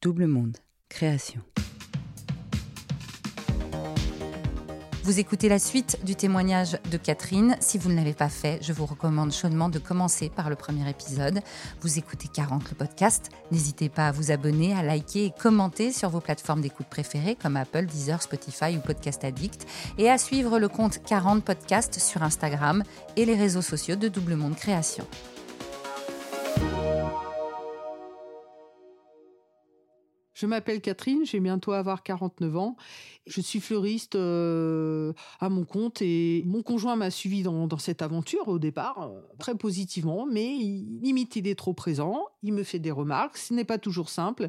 Double Monde, création. Vous écoutez la suite du témoignage de Catherine. Si vous ne l'avez pas fait, je vous recommande chaudement de commencer par le premier épisode. Vous écoutez 40 le podcast. N'hésitez pas à vous abonner, à liker et commenter sur vos plateformes d'écoute préférées comme Apple, Deezer, Spotify ou Podcast Addict et à suivre le compte 40 podcast sur Instagram et les réseaux sociaux de Double Monde Création. Je m'appelle Catherine, j'ai bientôt avoir 49 ans. Je suis fleuriste euh, à mon compte et mon conjoint m'a suivi dans, cette aventure au départ, euh, très positivement, mais il, limite il est trop présent, il me fait des remarques, ce n'est pas toujours simple,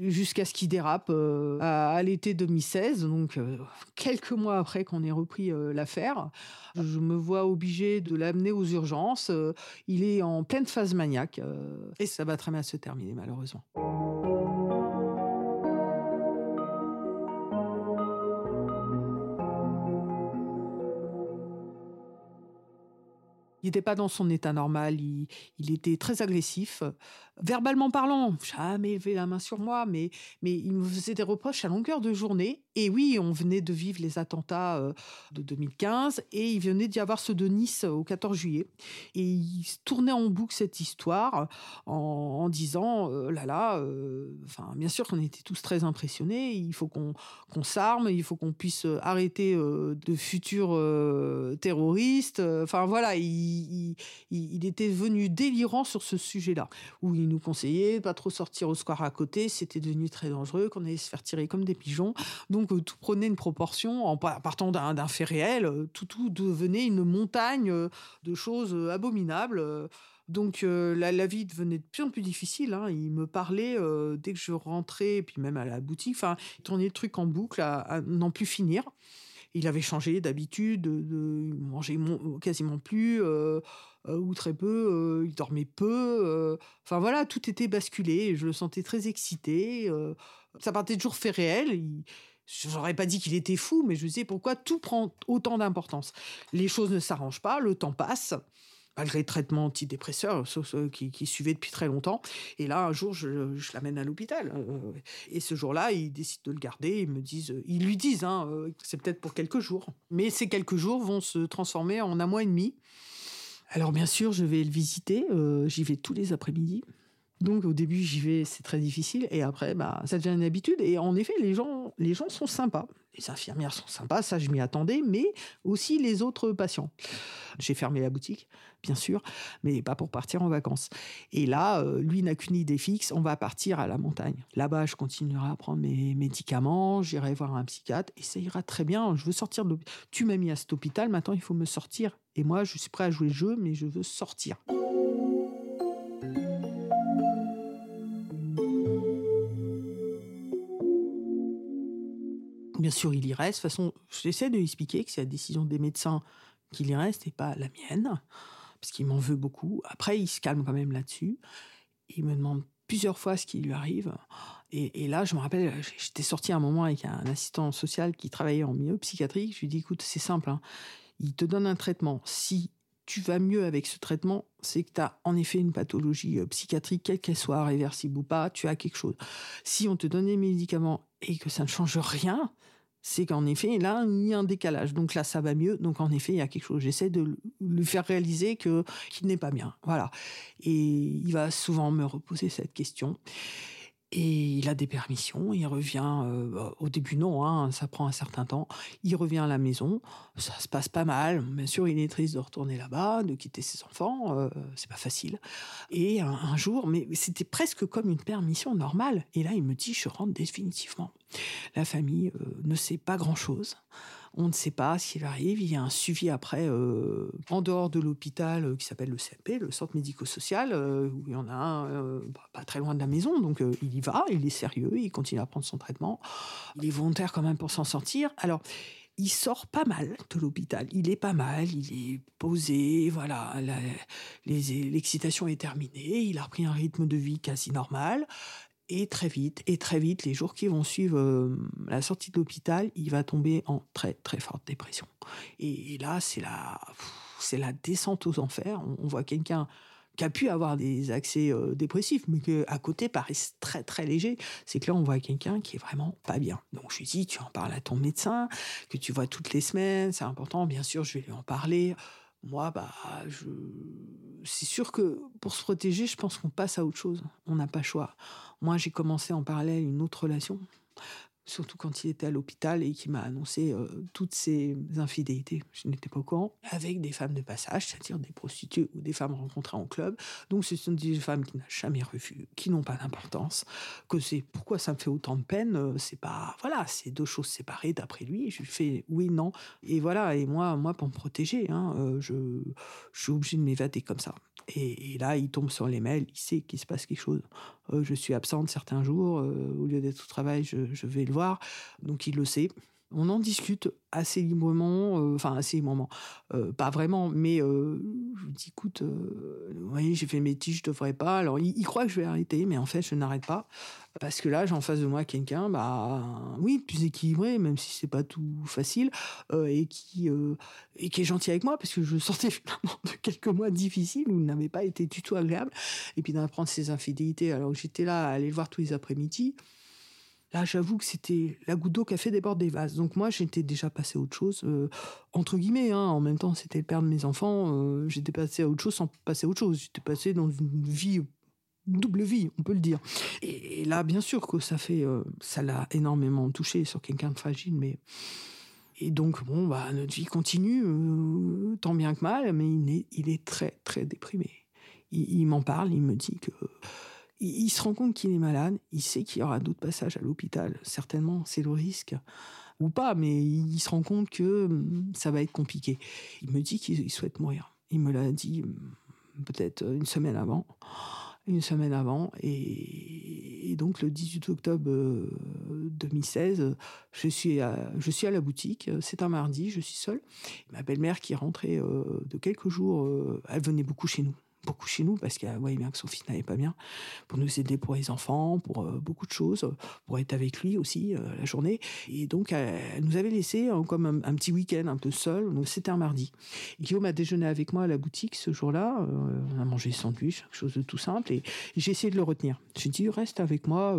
jusqu'à ce qu'il dérape euh, à, l'été 2016, donc quelques mois après qu'on ait repris l'affaire. Je me vois obligée de l'amener aux urgences. il est en pleine phase maniaque et ça va très bien se terminer malheureusement. Il n'était pas dans son état normal, il, il, était très agressif. Verbalement parlant, jamais levé la main sur moi, mais, mais il me faisait des reproches à longueur de journée. Et oui, on venait de vivre les attentats euh, de 2015 et il venait d'y avoir ceux de Nice au 14 juillet. Et il tournait en boucle cette histoire en, disant euh, là là, euh, bien sûr qu'on était tous très impressionnés, il faut qu'on s'arme, il faut qu'on puisse arrêter de futurs terroristes. Enfin voilà, il, il, était venu délirant sur ce sujet-là, où il nous conseillait pas trop sortir au square à côté, c'était devenu très dangereux, qu'on allait se faire tirer comme des pigeons. Donc euh, tout prenait une proportion, en partant d'un fait réel, euh, tout, tout devenait une montagne euh, de choses abominables. Donc la, vie devenait de plus en plus difficile. Hein. Il me parlait dès que je rentrais, puis même à la boutique. Enfin, il tournait le truc en boucle à, n'en plus finir. Il avait changé d'habitude, de, de, mangeait quasiment plus. Euh, ou très peu, euh, il dormait peu. Euh, enfin voilà, tout était basculé. Je le sentais très excité. ça partait toujours fait réel. Je n'aurais pas dit qu'il était fou, mais je disais pourquoi tout prend autant d'importance. Les choses ne s'arrangent pas, le temps passe malgré le traitement antidépresseur qui, qui suivait depuis très longtemps. Et là, un jour, je, l'amène à l'hôpital. Et ce jour-là, ils décident de le garder. Ils me disent, ils lui disent, hein, c'est peut-être pour quelques jours. Mais ces quelques jours vont se transformer en un mois et demi. Alors bien sûr, je vais le visiter. Euh, j'y vais tous les après-midi. Donc au début, j'y vais, c'est très difficile. Et après, bah, ça devient une habitude. Et en effet, les gens, les gens sont sympas. Les infirmières sont sympas, ça je m'y attendais, mais aussi les autres patients. J'ai fermé la boutique, bien sûr, mais pas pour partir en vacances. Et là, euh, lui n'a qu'une idée fixe, on va partir à la montagne. Là-bas, je continuerai à prendre mes médicaments, j'irai voir un psychiatre, et ça ira très bien. Je veux sortir de Tu m'as mis à cet hôpital, maintenant il faut me sortir. Et moi, je suis prêt à jouer le jeu, mais je veux sortir. Bien sûr, il y reste. De toute façon, j'essaie de lui expliquer que c'est la décision des médecins qu'il y reste et pas la mienne, parce qu'il m'en veut beaucoup. Après, il se calme quand même là-dessus. Il me demande plusieurs fois ce qui lui arrive. Et, là, je me rappelle, j'étais sorti un moment avec un assistant social qui travaillait en milieu psychiatrique. Je lui dis, écoute, c'est simple. Hein. Il te donne un traitement. Si tu vas mieux avec ce traitement, c'est que tu as en effet une pathologie euh, psychiatrique, quelle qu'elle soit, réversible ou pas, tu as quelque chose. Si on te donne des médicaments et que ça ne change rien, c'est qu'en effet, là, il y a un décalage. Donc là, ça va mieux. Donc en effet, il y a quelque chose. J'essaie de lui faire réaliser que qu'il n'est pas bien. Voilà. Et il va souvent me reposer cette question. Et il a des permissions, il revient, euh, bah, au début non, hein, ça prend un certain temps, il revient à la maison, ça se passe pas mal, bien sûr il est triste de retourner là-bas, de quitter ses enfants, euh, c'est pas facile. Et un, jour, mais c'était presque comme une permission normale, et là il me dit je rentre définitivement. La famille euh, ne sait pas grand-chose, on ne sait pas s'il arrive. Il y a un suivi après euh, en dehors de l'hôpital euh, qui s'appelle le CMP, le centre médico-social, euh, où il y en a un pas très loin de la maison. Donc il y va, il est sérieux, il continue à prendre son traitement. Il est volontaire quand même pour s'en sortir. Alors il sort pas mal de l'hôpital. Il est pas mal, il est posé, voilà, l'excitation est terminée, il a repris un rythme de vie quasi normal. Et très vite, et très vite, les jours qui vont suivre euh, la sortie de l'hôpital, il va tomber en très très forte dépression. Et, là, c'est la, c'est la descente aux enfers. On, voit quelqu'un qui a pu avoir des accès euh, dépressifs, mais qui à côté paraît très très léger, c'est que là on voit quelqu'un qui est vraiment pas bien. Donc je lui dis, tu en parles à ton médecin, que tu vois toutes les semaines, c'est important, bien sûr, je vais lui en parler. Moi, bah, je... c'est sûr que pour se protéger, je pense qu'on passe à autre chose. On n'a pas choix. Moi, j'ai commencé en parallèle une autre relation surtout quand il était à l'hôpital et qui m'a annoncé euh, toutes ces infidélités. Je n'étais pas au courant. Avec des femmes de passage, c'est-à-dire des prostituées ou des femmes rencontrées en club. Donc ce sont des femmes qui n'ont jamais revu, qui n'ont pas d'importance. Que c'est pourquoi ça me fait autant de peine. Euh, c'est pas voilà, c'est deux choses séparées d'après lui. Je lui fais oui non et voilà. Et moi moi pour me protéger, hein, euh, je je suis obligé de m'évader comme ça. Et, là, il tombe sur les mails, il sait qu'il se passe quelque chose. Euh, je suis absente certains jours, euh, au lieu d'être au travail, je, je, vais le voir. Donc il le sait. On en discute assez librement, euh, enfin assez librement, euh, pas vraiment, mais euh, je lui dis écoute, vous voyez, j'ai fait mes tiges, je devrais pas. Alors il, croit que je vais arrêter, mais en fait je n'arrête pas parce que là j'ai en face de moi quelqu'un, bah oui, plus équilibré, même si c'est pas tout facile, et qui et qui est gentil avec moi parce que je sortais finalement de quelques mois difficiles où il n'avait pas été du tout agréable, et puis d'apprendre ses infidélités. Alors j'étais là à aller le voir tous les après-midi. Là, j'avoue que c'était la goutte d'eau qui a fait déborder des vases. Donc moi, j'étais déjà passé à autre chose, euh, entre guillemets. Hein. En même temps, c'était le père de mes enfants. Euh, j'étais passé à autre chose sans passer à autre chose. J'étais passé dans une vie, une double vie, on peut le dire. Et, là, bien sûr que ça fait, euh, ça l'a énormément touché sur quelqu'un de fragile, mais et donc bon, bah notre vie continue, tant bien que mal, mais il est, il est très très déprimé. il m'en parle, il me dit que il, se rend compte qu'il est malade, il sait qu'il y aura d'autres passages à l'hôpital, certainement, c'est le risque, ou pas, mais il se rend compte que hum, ça va être compliqué. Il me dit qu'il souhaite mourir. Il me l'a dit hum, peut-être une semaine avant. Une semaine avant, et, donc le 18 octobre 2016, euh, je suis, à, je suis à la boutique, c'est un mardi, je suis seule. Ma belle-mère qui est rentrée euh, de quelques jours, euh, elle venait beaucoup chez nous beaucoup chez nous parce qu'elle voyait bien que son fils n'allait pas bien, pour nous aider pour les enfants, pour euh, beaucoup de choses, pour être avec lui aussi euh, la journée. Et donc, elle, nous avait laissé hein, comme un, petit week-end un peu seul. C'était un mardi. Guillaume a déjeuné avec moi à la boutique ce jour-là. Euh, on a mangé sandwich, quelque chose de tout simple. Et, j'ai essayé de le retenir. J'ai dit, reste avec moi.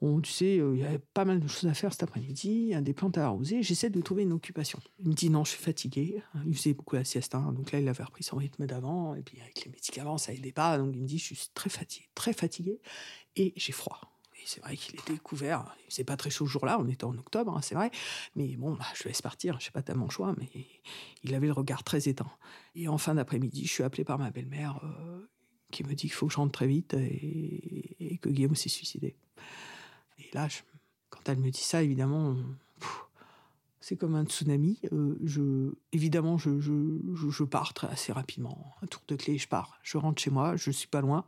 on, tu sais, il y a pas mal de choses à faire cet après-midi. Il y a des plantes à arroser. J'essaie de trouver une occupation. Il me dit, non, je suis fatigué. Il faisait beaucoup la sieste. Hein. donc là, il avait repris son rythme d'avant. Et puis avec les médicaments, ça aidait pas. Donc il me dit, je suis très fatigué, très fatigué, et j'ai froid. Et c'est vrai qu'il était couvert. C'est pas très chaud ce jour-là, on était en octobre, hein, c'est vrai. Mais bon, bah, je laisse partir, je sais pas tellement choix, mais il avait le regard très éteint. Et en fin d'après-midi, je suis appelé par ma belle-mère euh, qui me dit qu'il faut que je rentre très vite et, que Guillaume s'est suicidé. Et là, quand elle me dit ça, évidemment, c'est comme un tsunami. Euh, je, évidemment, je, pars très, assez rapidement. Un tour de clé, je pars. Je rentre chez moi, je suis pas loin.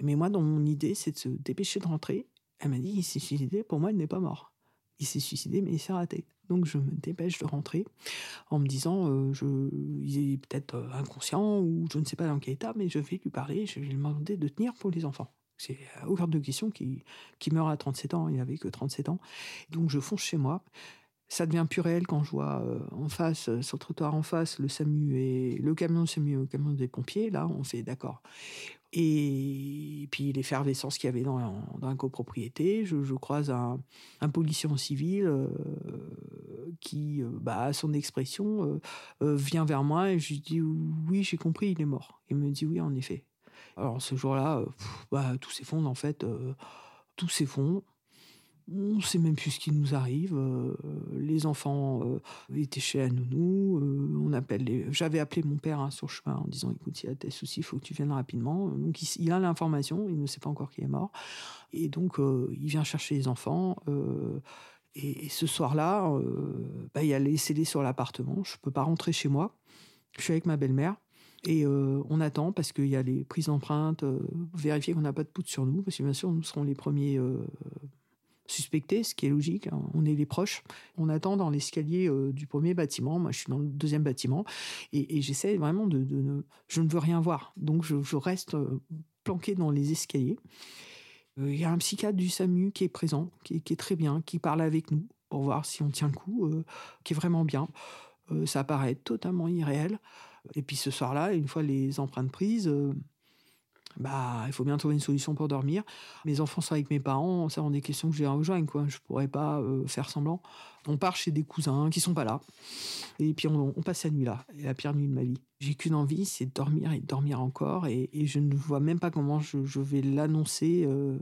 Mais moi, dans mon idée, c'est de se dépêcher de rentrer. Elle m'a dit, il s'est suicidé. Pour moi, il n'est pas mort. Il s'est suicidé, mais il s'est raté. Donc, je me dépêche de rentrer en me disant, euh, je, il est peut-être euh, inconscient ou je ne sais pas dans quel état, mais je vais lui parler. Je vais lui demander de tenir pour les enfants. C'est aucun de question qui, qui meurt à 37 ans. Il n'avait que 37 ans. Donc, je fonce chez moi ça devient plus réel quand je vois euh, en face, euh, sur le trottoir en face, le SAMU et le camion SAMU le camion des pompiers. Là, on fait d'accord. Et puis l'effervescence qu'il y avait dans, dans la copropriété, je, croise un, policier en civil euh, qui, bah, à son expression, vient vers moi et je lui dis oui, j'ai compris, il est mort. Il me dit oui, en effet. Alors ce jour-là, bah, tout s'effondre en fait, tout s'effondre on ne sait même plus ce qui nous arrive. Euh, les enfants euh, étaient chez la. Euh, J'avais appelé mon père hein, sur le chemin en disant écoute, il y a des soucis, il faut que tu viennes rapidement. Donc il, a l'information, il ne sait pas encore qui est mort. Et donc il vient chercher les enfants. Et, ce soir-là, bah, il y a les scellés sur l'appartement. Je ne peux pas rentrer chez moi. Je suis avec ma belle-mère. Et on attend parce qu'il y a les prises d'empreintes, vérifier qu'on n'a pas de poudre sur nous, parce que bien sûr, nous serons les premiers suspecté, ce qui est logique. Hein. On est les proches. On attend dans l'escalier euh, du premier bâtiment. Moi, je suis dans le deuxième bâtiment et, j'essaie vraiment de, ne. Je ne veux rien voir. Donc, je, reste euh, planqué dans les escaliers. Euh, il y a un psychiatre du SAMU qui est présent, qui, est très bien, qui parle avec nous pour voir si on tient le coup, qui est vraiment bien. ça paraît totalement irréel. Et puis ce soir-là, une fois les empreintes prises, bah, il faut bien trouver une solution pour dormir. Mes enfants sont avec mes parents, ça rend des questions que j'ai à rejoindre, quoi. Je pourrais pas euh, faire semblant. On part chez des cousins qui sont pas là. Et puis on, passe la nuit là, la pire nuit de ma vie. J'ai qu'une envie, c'est de dormir et de dormir encore. Et, je ne vois même pas comment je, vais l'annoncer euh,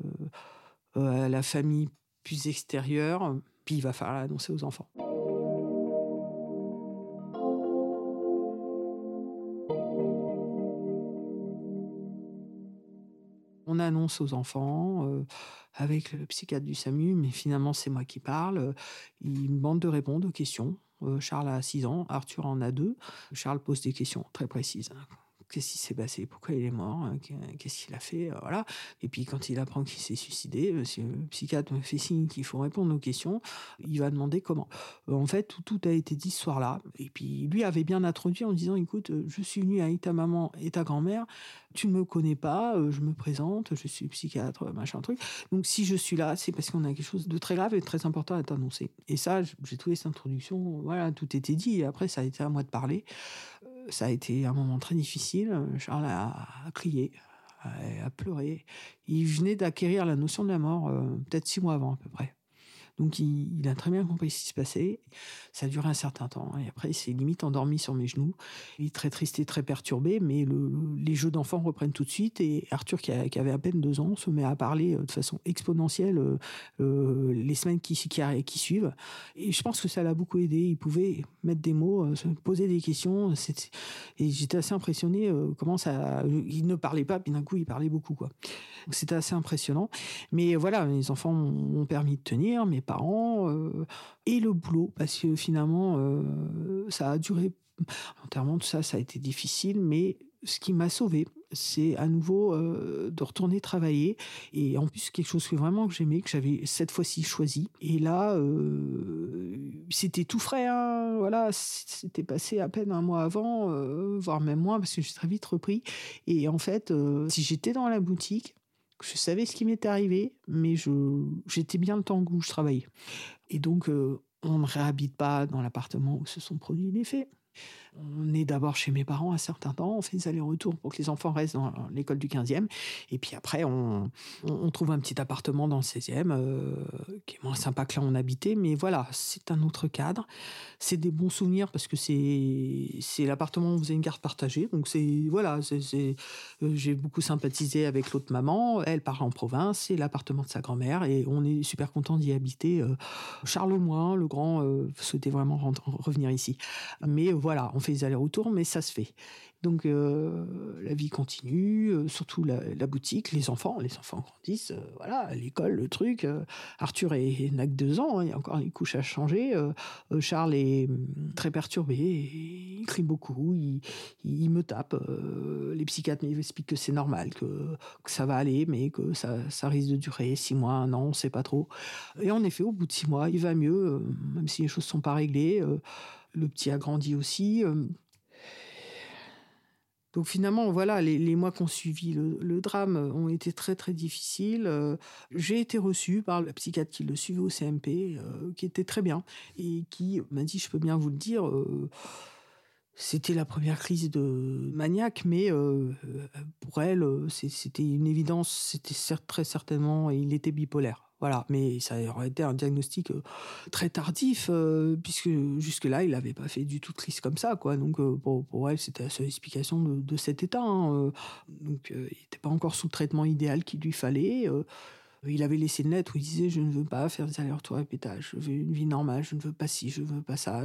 euh, à la famille plus extérieure. Puis il va falloir l'annoncer aux enfants. Annonce aux enfants euh, avec le psychiatre du SAMU, mais finalement c'est moi qui parle. Il me demande de répondre aux questions. Euh, Charles a 6 ans, Arthur en a 2. Charles pose des questions très précises. Qu'est-ce qui s'est passé, pourquoi il est mort, hein, qu'est-ce qu'il a fait, euh, voilà. Et puis quand il apprend qu'il s'est suicidé, euh, le psychiatre me fait signe qu'il faut répondre aux questions, il va demander comment. Euh, en fait, tout, a été dit ce soir-là. Et puis lui avait bien introduit en disant, écoute, je suis venu avec ta maman et ta grand-mère, tu ne me connais pas, je me présente, je suis psychiatre, machin truc. Donc si je suis là, c'est parce qu'on a quelque chose de très grave et de très important à t'annoncer. Et ça, j'ai trouvé cette introduction, voilà, tout était dit. Et après, ça a été à moi de parler ça a été un moment très difficile. Charles a, crié, a, pleuré. Il venait d'acquérir la notion de la mort euh, peut-être six mois avant à peu près. Donc il, a très bien compris ce qui se passait. Ça a duré un certain temps. Et après, il s'est limite endormi sur mes genoux. Il est très triste et très perturbé, mais les jeux d'enfants reprennent tout de suite. Et Arthur, qui, avait à peine deux ans, se met à parler euh, de façon exponentielle euh, euh, les semaines qui, qui, suivent. Et je pense que ça l'a beaucoup aidé. Il pouvait mettre des mots, se poser des questions. Et j'étais assez impressionné comment ça. Il ne parlait pas, puis d'un coup, il parlait beaucoup. C'était assez impressionnant. Mais voilà, les enfants m'ont permis de tenir. Mes euh, et le boulot parce que finalement euh, ça a duré. Entièrement tout ça ça a été difficile mais ce qui m'a sauvé c'est à nouveau euh, de retourner travailler. Et en plus quelque chose que vraiment que j'aimais que j'avais cette fois-ci choisi. Et là c'était tout frais hein, voilà c'était passé à peine un mois avant voire même moins parce que j'ai très vite repris. Et en fait si j'étais dans la boutique je savais ce qui m'était arrivé, mais j'étais bien le temps où je travaillais. Et donc, euh, on ne réhabite pas dans l'appartement où se sont produits les faits. On est d'abord chez mes parents un certain temps, on fait des allers-retours pour que les enfants restent dans l'école du 15e. Et puis après, on, trouve un petit appartement dans le 16e, euh, qui est moins sympa que là où on habitait. Mais voilà, c'est un autre cadre. C'est des bons souvenirs parce que c'est l'appartement où vous avez une garde partagée. Donc c'est voilà, euh, j'ai beaucoup sympathisé avec l'autre maman. Elle parle en province, c'est l'appartement de sa grand-mère et on est super content d'y habiter. Euh, Charles moins, le grand, souhaitait vraiment revenir ici. Mais voilà, on fait des allers-retours, mais ça se fait. Donc euh, la vie continue, euh, surtout la, boutique, les enfants, les enfants grandissent, euh, voilà, l'école, le truc. Arthur n'a que deux ans, hein, il y a encore les couches à changer. Charles est hum, très perturbé, il crie beaucoup, il, me tape. les psychiatres m'expliquent que c'est normal, que, ça va aller, mais que ça, risque de durer six mois, un an, on ne sait pas trop. Et en effet, au bout de six mois, il va mieux, même si les choses ne sont pas réglées. Le petit a grandi aussi. Donc finalement, voilà, les, mois qui ont suivi le, drame ont été très très difficiles. Euh, j'ai été reçue par le psychiatre qui le suivait au CMP, euh, qui était très bien, et qui m'a dit, je peux bien vous le dire, euh, c'était la première crise de maniaque, mais pour elle, c'était une évidence, c'était très certainement, il était bipolaire. Voilà, mais ça aurait été un diagnostic très tardif, puisque jusque-là, il n'avait pas fait du tout de comme ça, quoi. Donc, pour, elle, c'était la seule explication de, cet état. Hein, donc, il n'était pas encore sous le traitement idéal qu'il lui fallait. Il avait laissé une lettre où il disait Je ne veux pas faire des allers-retours à pétage, je veux une vie normale, je ne veux pas ci, je ne veux pas ça.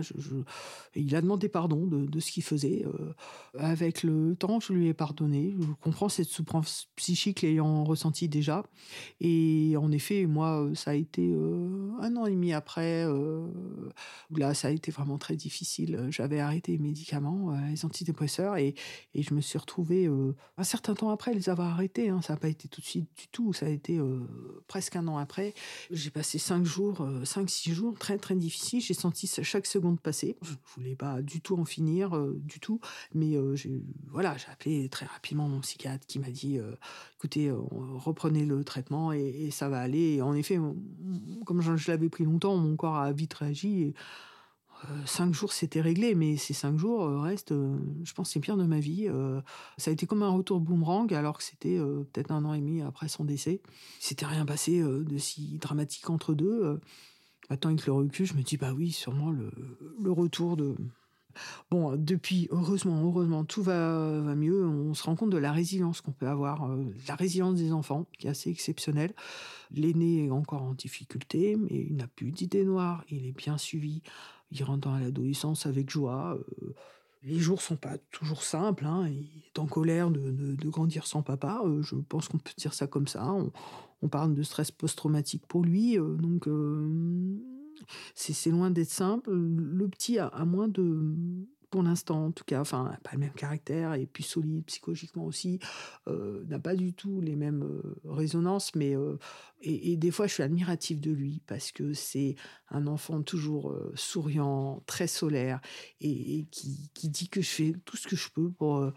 Il a demandé pardon de, ce qu'il faisait. Euh, avec le temps, je lui ai pardonné. Je comprends cette souffrance psychique l'ayant ressenti déjà. Et en effet, moi, ça a été euh, un an et demi après. Euh, là, ça a été vraiment très difficile. J'avais arrêté les médicaments, les antidépresseurs, et, et, je me suis retrouvée un certain temps après les avoir arrêtés. Hein. Ça n'a pas été tout de suite du tout. Ça a été presque un an après, j'ai passé cinq jours, euh, cinq, six jours très très difficiles. J'ai senti chaque seconde passer. Je voulais pas du tout en finir, euh, du tout. Mais euh, j'ai, voilà, j'ai appelé très rapidement mon psychiatre qui m'a dit, écoutez, reprenez le traitement et, ça va aller. Et en effet, comme je, l'avais pris longtemps, mon corps a vite réagi. Cinq jours, c'était réglé, mais ces cinq jours restent, je pense, c'est pire de ma vie. ça a été comme un retour boomerang, alors que c'était peut-être un an et demi après son décès. C'était rien passé de si dramatique entre deux. Maintenant, avec le recul, je me dis, bah oui, sûrement le retour de, Bon, depuis, heureusement, heureusement, tout va, va mieux. On se rend compte de la résilience qu'on peut avoir, euh, la résilience des enfants, qui est assez exceptionnelle. L'aîné est encore en difficulté, mais il n'a plus d'idées noires. Il est bien suivi. Il rentre dans l'adolescence avec joie. Euh, les jours sont pas toujours simples. Hein. Il est en colère de, grandir sans papa. Euh, je pense qu'on peut dire ça comme ça. On, on parle de stress post-traumatique pour lui. donc c'est loin d'être simple. Le petit a, moins de, pour l'instant en tout cas, enfin, pas le même caractère, et plus solide psychologiquement aussi, euh, n'a pas du tout les mêmes euh, résonances, mais euh, et, des fois je suis admirative de lui parce que c'est un enfant toujours souriant, très solaire, et, qui, qui, dit que je fais tout ce que je peux pour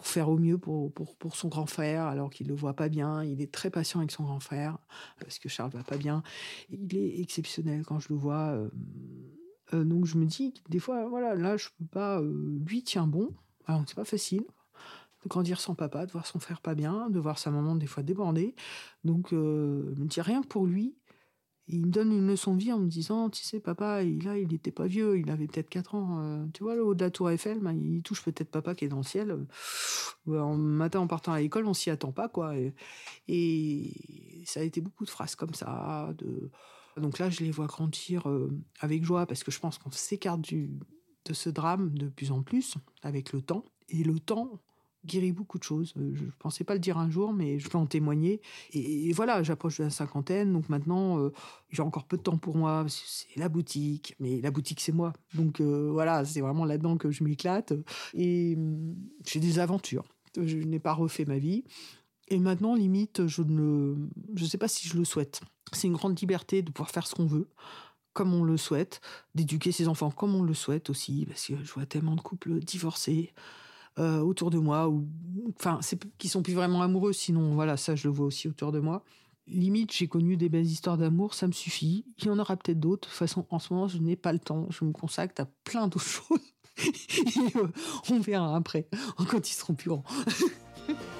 pour faire au mieux pour, pour, pour son grand frère, alors qu'il ne le voit pas bien. Il est très patient avec son grand frère, parce que Charles va pas bien. Il est exceptionnel quand je le vois. Euh, euh, donc je me dis, des fois, voilà, là, je peux pas. Euh, lui tient bon. Alors, c'est pas facile de grandir sans papa, de voir son frère pas bien, de voir sa maman des fois débordée. Donc, je me dis rien que pour lui, il me donne une leçon de vie en me disant, tu sais, papa, il, là, il n'était pas vieux, il avait peut-être 4 ans. Euh, tu vois, le haut de la tour Eiffel, ben, il touche peut-être papa qui est dans le ciel. Euh, en matin, en partant à l'école, on s'y attend pas, quoi. Et, ça a été beaucoup de phrases comme ça. De... Donc là, je les vois grandir euh, avec joie parce que je pense qu'on s'écarte de ce drame de plus en plus avec le temps. Et le temps, guérit beaucoup de choses. Euh, je ne pensais pas le dire un jour, mais je peux en témoigner. Et, voilà, j'approche de la cinquantaine, donc maintenant, euh, j'ai encore peu de temps pour moi. C'est la boutique, mais la boutique, c'est moi. Donc euh, voilà, c'est vraiment là-dedans que je m'éclate. Et hum, j'ai des aventures. Je n'ai pas refait ma vie. Et maintenant, limite, je ne je sais pas si je le souhaite. C'est une grande liberté de pouvoir faire ce qu'on veut comme on le souhaite, d'éduquer ses enfants comme on le souhaite aussi, parce que je vois tellement de couples divorcés, euh, autour de moi, ou enfin, qui sont plus vraiment amoureux. Sinon, voilà, ça, je le vois aussi autour de moi. Limite, j'ai connu des belles histoires d'amour, ça me suffit. Il y en aura peut-être d'autres. De toute façon, en ce moment, je n'ai pas le temps. Je me consacre à plein d'autres choses. Euh, on verra après, quand ils seront plus grands.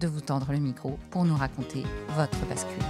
de vous tendre le micro pour nous raconter votre bascule.